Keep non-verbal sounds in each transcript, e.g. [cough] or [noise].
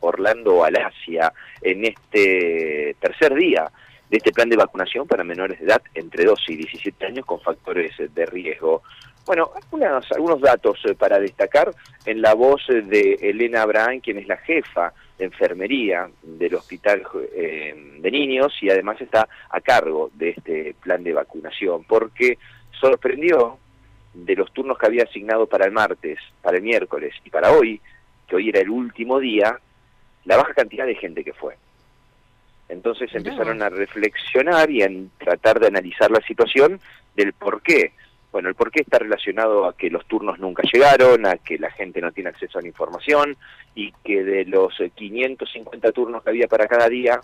Orlando Alasia en este tercer día de este plan de vacunación para menores de edad entre 12 y 17 años con factores de riesgo. Bueno, algunos, algunos datos eh, para destacar en la voz de Elena Abraham, quien es la jefa de enfermería del Hospital eh, de Niños y además está a cargo de este plan de vacunación, porque sorprendió de los turnos que había asignado para el martes, para el miércoles y para hoy, que hoy era el último día, la baja cantidad de gente que fue. Entonces empezaron a reflexionar y a tratar de analizar la situación del por qué bueno, el porqué está relacionado a que los turnos nunca llegaron, a que la gente no tiene acceso a la información y que de los 550 eh, turnos que había para cada día,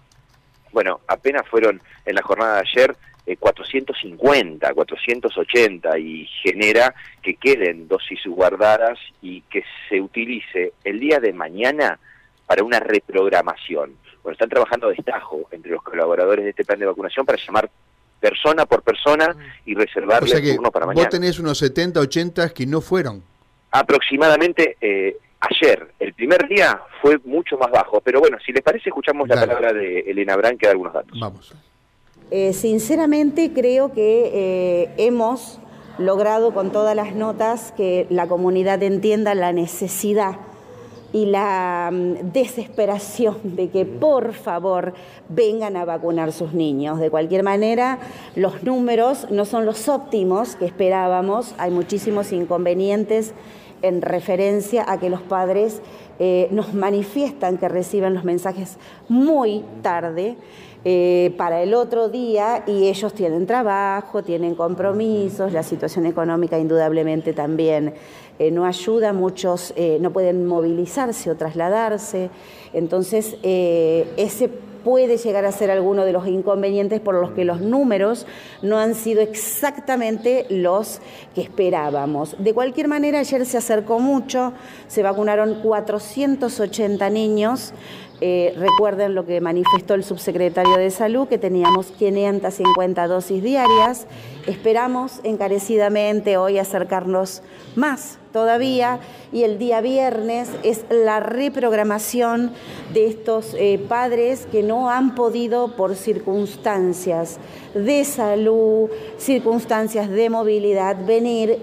bueno, apenas fueron en la jornada de ayer 450, eh, 480 y genera que queden dosis guardadas y que se utilice el día de mañana para una reprogramación. Bueno, están trabajando a destajo entre los colaboradores de este plan de vacunación para llamar persona por persona y reservarle el turno para mañana. Vos tenés unos 70, 80 que no fueron. Aproximadamente eh, ayer, el primer día fue mucho más bajo, pero bueno, si les parece escuchamos la palabra de Elena Brán que da algunos datos. Vamos. Eh, sinceramente creo que eh, hemos logrado con todas las notas que la comunidad entienda la necesidad y la mm, desesperación de que por favor vengan a vacunar sus niños. De cualquier manera, los números no son los óptimos que esperábamos, hay muchísimos inconvenientes en referencia a que los padres eh, nos manifiestan que reciben los mensajes muy tarde. Eh, para el otro día y ellos tienen trabajo, tienen compromisos, la situación económica indudablemente también eh, no ayuda, muchos no pueden movilizarse o trasladarse, entonces ese puede llegar a ser alguno de los inconvenientes por los que los números no han sido exactamente los que esperábamos. De cualquier manera, ayer se acercó mucho, se vacunaron 480 niños. Eh, recuerden lo que manifestó el subsecretario de Salud, que teníamos 550 dosis diarias. Esperamos encarecidamente hoy acercarnos más todavía y el día viernes es la reprogramación de estos eh, padres que no han podido por circunstancias de salud, circunstancias de movilidad venir.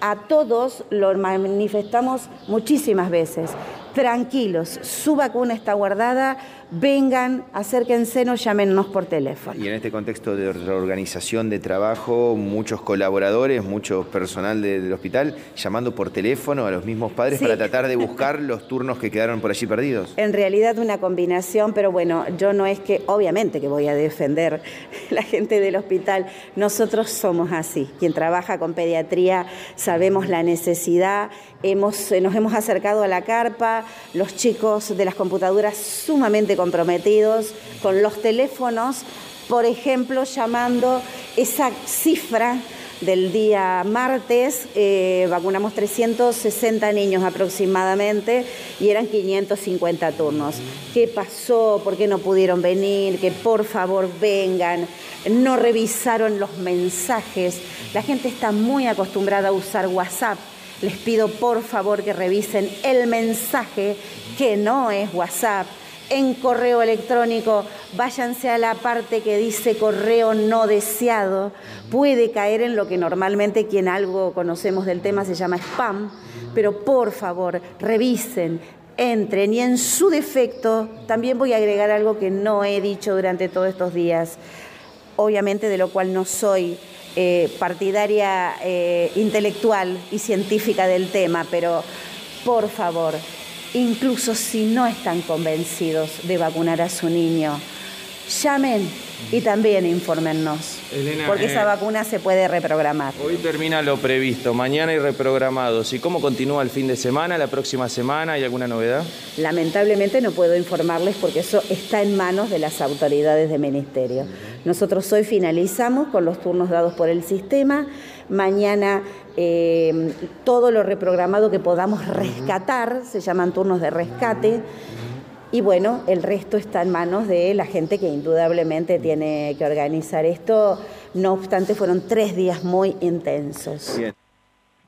A todos lo manifestamos muchísimas veces tranquilos, su vacuna está guardada, vengan, acérquense, nos llámenos por teléfono. Y en este contexto de reorganización de trabajo, muchos colaboradores, mucho personal del hospital llamando por teléfono a los mismos padres para tratar de [laughs] buscar los turnos que quedaron por allí perdidos. En realidad una combinación, pero bueno, yo no es que, obviamente que voy a defender [laughs] la gente del hospital, nosotros somos así, quien trabaja con pediatría sabemos la necesidad, hemos, nos hemos acercado a la carpa, los chicos de las computadoras sumamente comprometidos con los teléfonos, por ejemplo, llamando esa cifra del día martes, eh, vacunamos 360 niños aproximadamente y eran 550 turnos. ¿Qué pasó? ¿Por qué no pudieron venir? Que por favor vengan. No revisaron los mensajes. La gente está muy acostumbrada a usar WhatsApp les pido por favor que revisen el mensaje que no es WhatsApp. En correo electrónico, váyanse a la parte que dice correo no deseado. Puede caer en lo que normalmente quien algo conocemos del tema se llama spam, pero por favor, revisen, entren y en su defecto también voy a agregar algo que no he dicho durante todos estos días, obviamente de lo cual no soy eh, partidaria eh, intelectual y científica del tema, pero por favor, incluso si no están convencidos de vacunar a su niño, llamen y también infórmennos. Porque esa eh, vacuna se puede reprogramar. Hoy termina lo previsto, mañana hay reprogramados. ¿Y cómo continúa el fin de semana, la próxima semana? ¿Hay alguna novedad? Lamentablemente no puedo informarles porque eso está en manos de las autoridades de ministerio. Nosotros hoy finalizamos con los turnos dados por el sistema. Mañana eh, todo lo reprogramado que podamos rescatar, se llaman turnos de rescate. Y bueno, el resto está en manos de la gente que indudablemente tiene que organizar esto. No obstante, fueron tres días muy intensos.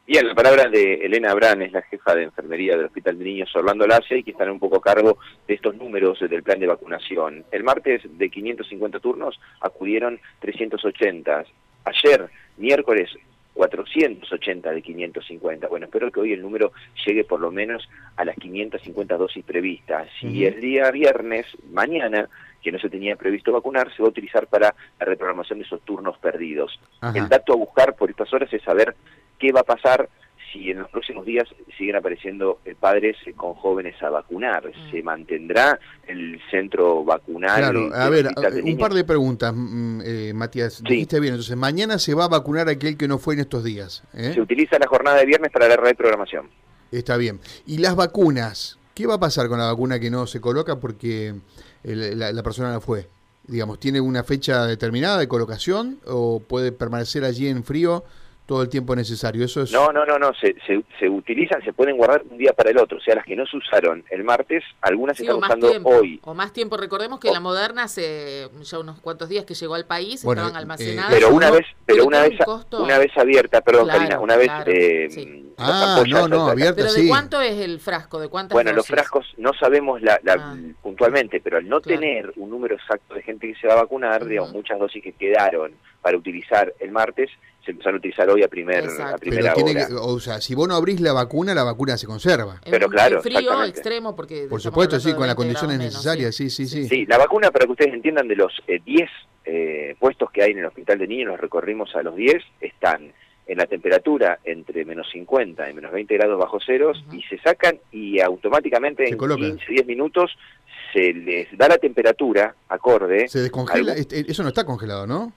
Bien, la palabra de Elena Abrán es la jefa de enfermería del Hospital de Niños Orlando Lace y que están un poco a cargo de estos números del plan de vacunación. El martes de 550 turnos acudieron 380. Ayer, miércoles, 480 de 550. Bueno, espero que hoy el número llegue por lo menos a las 550 dosis previstas. Si el día viernes, mañana, que no se tenía previsto vacunar, se va a utilizar para la reprogramación de esos turnos perdidos. El dato a buscar por estas horas es saber qué va a pasar si en los próximos días siguen apareciendo eh, padres eh, con jóvenes a vacunar. Mm. ¿Se mantendrá el centro vacunal? Claro, a ver, un par de preguntas, mm, eh, Matías. Dijiste bien, entonces mañana se va a vacunar aquel que no fue en estos días. Se utiliza la jornada de viernes para la reprogramación. Está bien. ¿Y las vacunas? ¿Qué va a pasar con la vacuna que no se coloca porque la, la persona no fue? Digamos, ¿tiene una fecha determinada de colocación o puede permanecer allí en frío? Todo el tiempo necesario. Eso es... No, no, no, no, se, se, utilizan, se pueden guardar un día para el otro. O sea, las que no se usaron el martes, algunas se están usando hoy. O más tiempo. Recordemos que la Moderna hace ya unos cuantos días que llegó al país, estaban eh, almacenadas. pero una vez, pero una vez, una vez abierta, perdón, Karina, una vez... Eh, ah, no, no, abierta ¿Pero de cuánto es el frasco? ¿De cuántas Bueno, los frascos no sabemos la, ah. puntualmente, pero al no tener un número exacto de gente que se va a vacunar, digamos, muchas dosis que quedaron para utilizar el martes, se empezaron a utilizar hoy a, primer, a primera hora. o sea, si vos no abrís la vacuna, la vacuna se conserva. Pero claro, frío extremo porque... Por supuesto, sí, con las condiciones necesarias, sí. sí, sí, sí. la vacuna, para que ustedes entiendan, de los 10 eh, eh, puestos que hay en el hospital de niños, los recorrimos a los 10, están en la temperatura entre menos 50 y menos 20 grados bajo ceros y se sacan y automáticamente en 15, 10 minutos se les da la temperatura acorde. Se descongela, eso no está congelado, ¿no?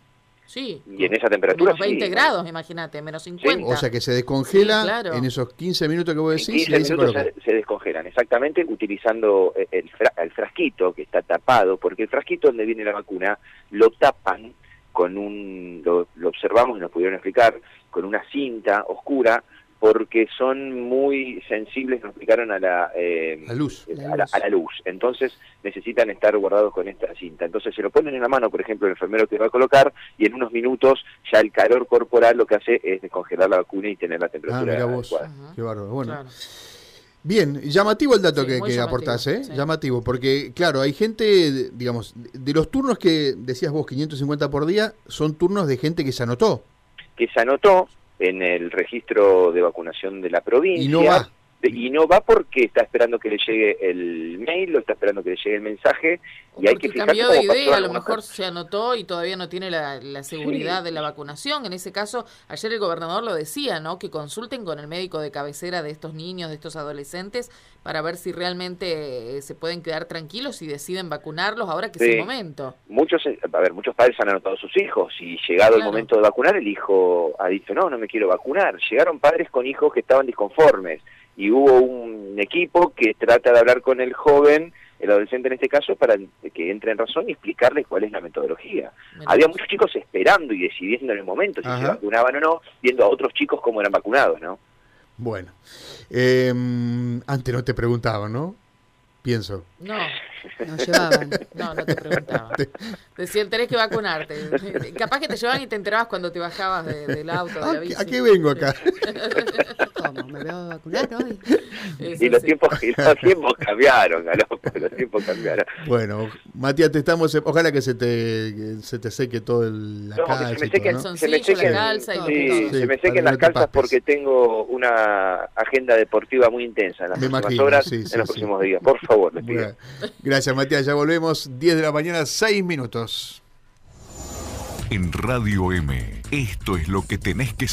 Sí. Y en esa temperatura. Menos 20 grados, imagínate, menos 50. O sea que se descongela en esos 15 minutos que vos decís. En 15 minutos se, descongelan, exactamente, utilizando el, el, frasquito que está tapado, porque el frasquito donde viene la vacuna lo tapan con un. Lo, lo observamos y nos pudieron explicar, con una cinta oscura porque son muy sensibles, nos explicaron a la, eh, luz. A, la, luz. Entonces necesitan estar guardados con esta cinta. Entonces se lo ponen en la mano, por ejemplo, el enfermero que va a colocar y en unos minutos ya el calor corporal lo que hace es descongelar la vacuna y tener la temperatura ah, vos. Qué bárbaro. Bueno. Bien, llamativo el dato que, que aportás, ¿eh? Llamativo, porque claro, hay gente, digamos, de los turnos que decías vos, 550 por día, son turnos de gente que se anotó. Que se anotó, en el registro de vacunación de la provincia. Y no va. Y no va porque está esperando que le llegue el mail o está esperando que le llegue el mensaje y hay que fijarse cambió de idea, a lo mejor se anotó y todavía no tiene la, seguridad de la vacunación. En ese caso, ayer el gobernador lo decía, ¿no? Que consulten con el médico de cabecera de estos niños, de estos adolescentes, para ver si realmente eh, se pueden quedar tranquilos y deciden vacunarlos ahora que es el momento. Muchos, eh, a ver, muchos padres han anotado a sus hijos y llegado el momento de vacunar, el hijo ha dicho, no, no me quiero vacunar. Llegaron padres con hijos que estaban disconformes y hubo un equipo que trata de hablar con el joven, el adolescente en este caso, para que entre en razón y explicarle cuál es la metodología. Había muchos chicos esperando y decidiendo en el momento si se vacunaban o no, viendo a otros chicos cómo eran vacunados, ¿no? Bueno, eh, antes no te preguntaba, ¿no? Pienso. No, no [laughs] llevaban. No, no te preguntaban. Decían, tenés que vacunarte. Capaz que te llevaban y te enterabas cuando te bajabas del auto, de la bici. ¿A qué vengo acá? [laughs] ¿Cómo? ¿Me veo a vacunar hoy? y, los tiempos, los tiempos cambiaron, los tiempos cambiaron. Bueno, Matías, te estamos, ojalá que se te, se te seque todo el, la no, calza. Se me sequen, ¿no? se me sequen, la calza y sí, se me sequen las calzas porque tengo una agenda deportiva muy intensa en las próximas horas, en los próximos días. Por favor, les pido. Gracias, Matías. Ya volvemos. 10 de la mañana, 6 minutos. En Radio M, esto es lo que tenés que